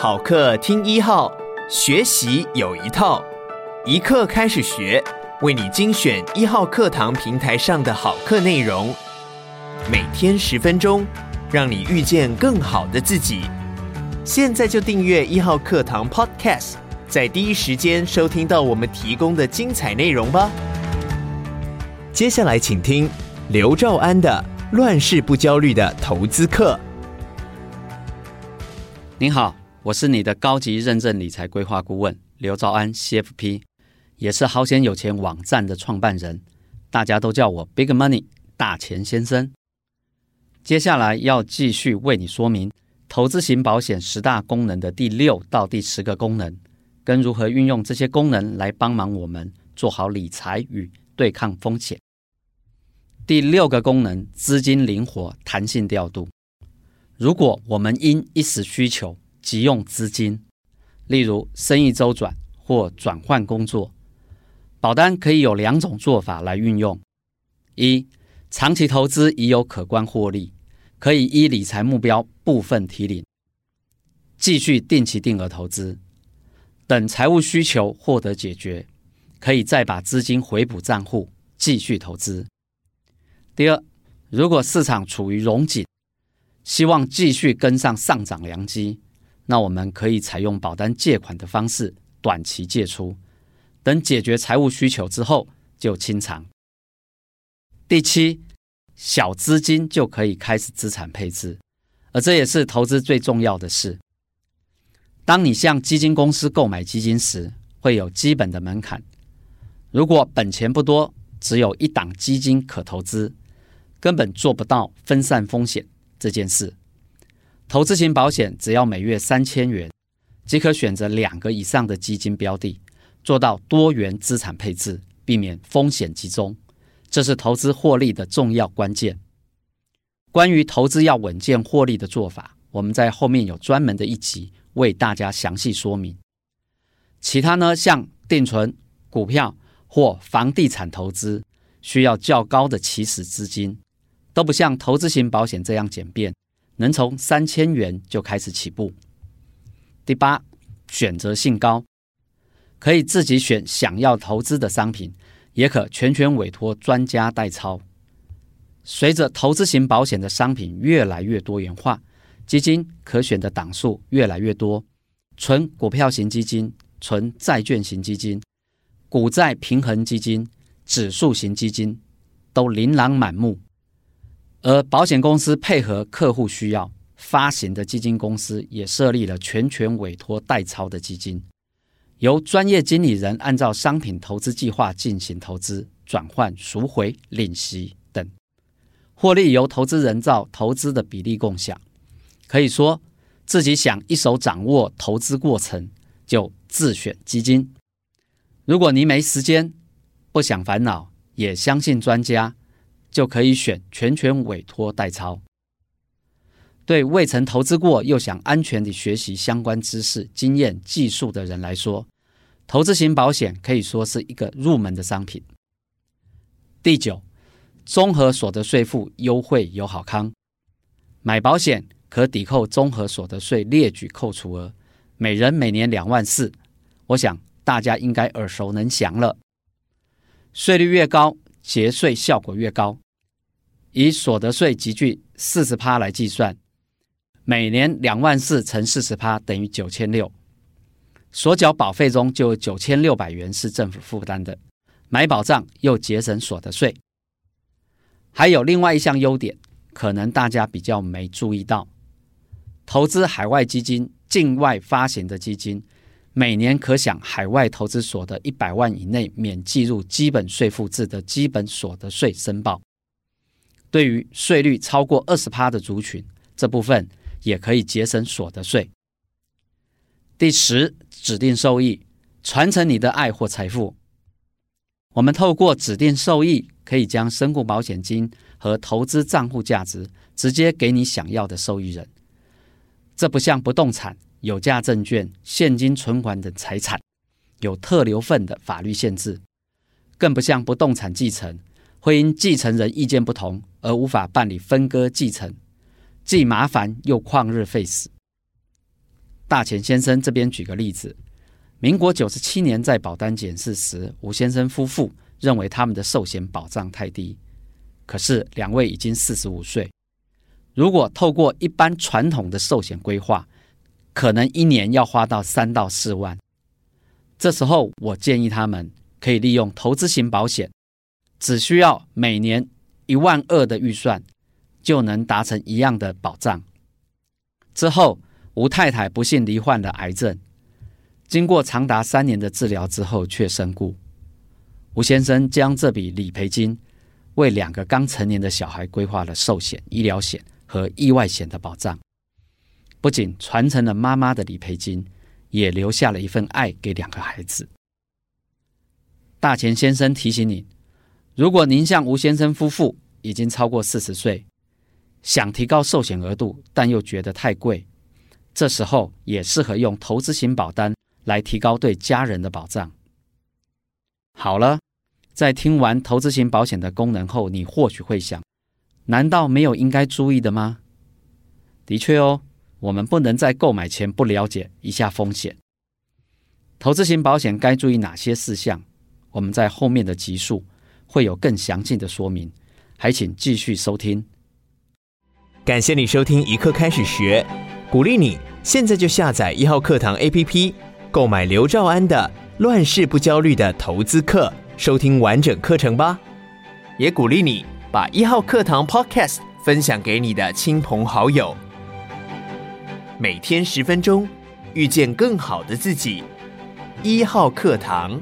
好课听一号，学习有一套，一课开始学，为你精选一号课堂平台上的好课内容，每天十分钟，让你遇见更好的自己。现在就订阅一号课堂 Podcast，在第一时间收听到我们提供的精彩内容吧。接下来请听刘兆安的《乱世不焦虑的投资课》。您好，我是你的高级认证理财规划顾问刘兆安 CFP，也是好险有钱网站的创办人，大家都叫我 Big Money 大钱先生。接下来要继续为你说明投资型保险十大功能的第六到第十个功能，跟如何运用这些功能来帮忙我们做好理财与对抗风险。第六个功能，资金灵活、弹性调度。如果我们因一时需求急用资金，例如生意周转或转换工作，保单可以有两种做法来运用：一、长期投资已有可观获利，可以依理财目标部分提领，继续定期定额投资，等财务需求获得解决，可以再把资金回补账户继续投资。第二，如果市场处于荣景，希望继续跟上上涨良机，那我们可以采用保单借款的方式，短期借出，等解决财务需求之后就清偿。第七，小资金就可以开始资产配置，而这也是投资最重要的事。当你向基金公司购买基金时，会有基本的门槛，如果本钱不多，只有一档基金可投资。根本做不到分散风险这件事。投资型保险只要每月三千元，即可选择两个以上的基金标的，做到多元资产配置，避免风险集中。这是投资获利的重要关键。关于投资要稳健获利的做法，我们在后面有专门的一集为大家详细说明。其他呢，像定存、股票或房地产投资，需要较高的起始资金。都不像投资型保险这样简便，能从三千元就开始起步。第八，选择性高，可以自己选想要投资的商品，也可全权委托专家代操。随着投资型保险的商品越来越多元化，基金可选的档数越来越多，纯股票型基金、纯债券型基金、股债平衡基金、指数型基金都琳琅满目。而保险公司配合客户需要发行的基金公司，也设立了全权委托代操的基金，由专业经理人按照商品投资计划进行投资、转换、赎回、领息等，获利由投资人照投资的比例共享。可以说，自己想一手掌握投资过程，就自选基金。如果您没时间，不想烦恼，也相信专家。就可以选全权委托代操。对未曾投资过又想安全地学习相关知识、经验、技术的人来说，投资型保险可以说是一个入门的商品。第九，综合所得税负优惠有好康，买保险可抵扣综合所得税列举扣除额，每人每年两万四，我想大家应该耳熟能详了。税率越高，节税效果越高，以所得税集聚四十趴来计算，每年两万四乘四十趴等于九千六，所缴保费中就有九千六百元是政府负担的，买保障又节省所得税。还有另外一项优点，可能大家比较没注意到，投资海外基金、境外发行的基金。每年可享海外投资所得一百万以内免计入基本税负制的基本所得税申报。对于税率超过二十趴的族群，这部分也可以节省所得税。第十，指定受益，传承你的爱或财富。我们透过指定受益，可以将身故保险金和投资账户价值直接给你想要的受益人。这不像不动产。有价证券、现金存款等财产有特留份的法律限制，更不像不动产继承，会因继承人意见不同而无法办理分割继承，既麻烦又旷日费时。大钱先生这边举个例子：民国九十七年在保单检视时，吴先生夫妇认为他们的寿险保障太低。可是两位已经四十五岁，如果透过一般传统的寿险规划，可能一年要花到三到四万。这时候，我建议他们可以利用投资型保险，只需要每年一万二的预算，就能达成一样的保障。之后，吴太太不幸罹患了癌症，经过长达三年的治疗之后却身故。吴先生将这笔理赔金为两个刚成年的小孩规划了寿险、医疗险和意外险的保障，不仅传承了妈妈的理赔金。也留下了一份爱给两个孩子。大钱先生提醒你：如果您像吴先生夫妇已经超过四十岁，想提高寿险额度，但又觉得太贵，这时候也适合用投资型保单来提高对家人的保障。好了，在听完投资型保险的功能后，你或许会想：难道没有应该注意的吗？的确哦。我们不能在购买前不了解一下风险。投资型保险该注意哪些事项？我们在后面的集数会有更详尽的说明，还请继续收听。感谢你收听一课开始学，鼓励你现在就下载一号课堂 APP，购买刘兆安的《乱世不焦虑的投资课》，收听完整课程吧。也鼓励你把一号课堂 Podcast 分享给你的亲朋好友。每天十分钟，遇见更好的自己。一号课堂。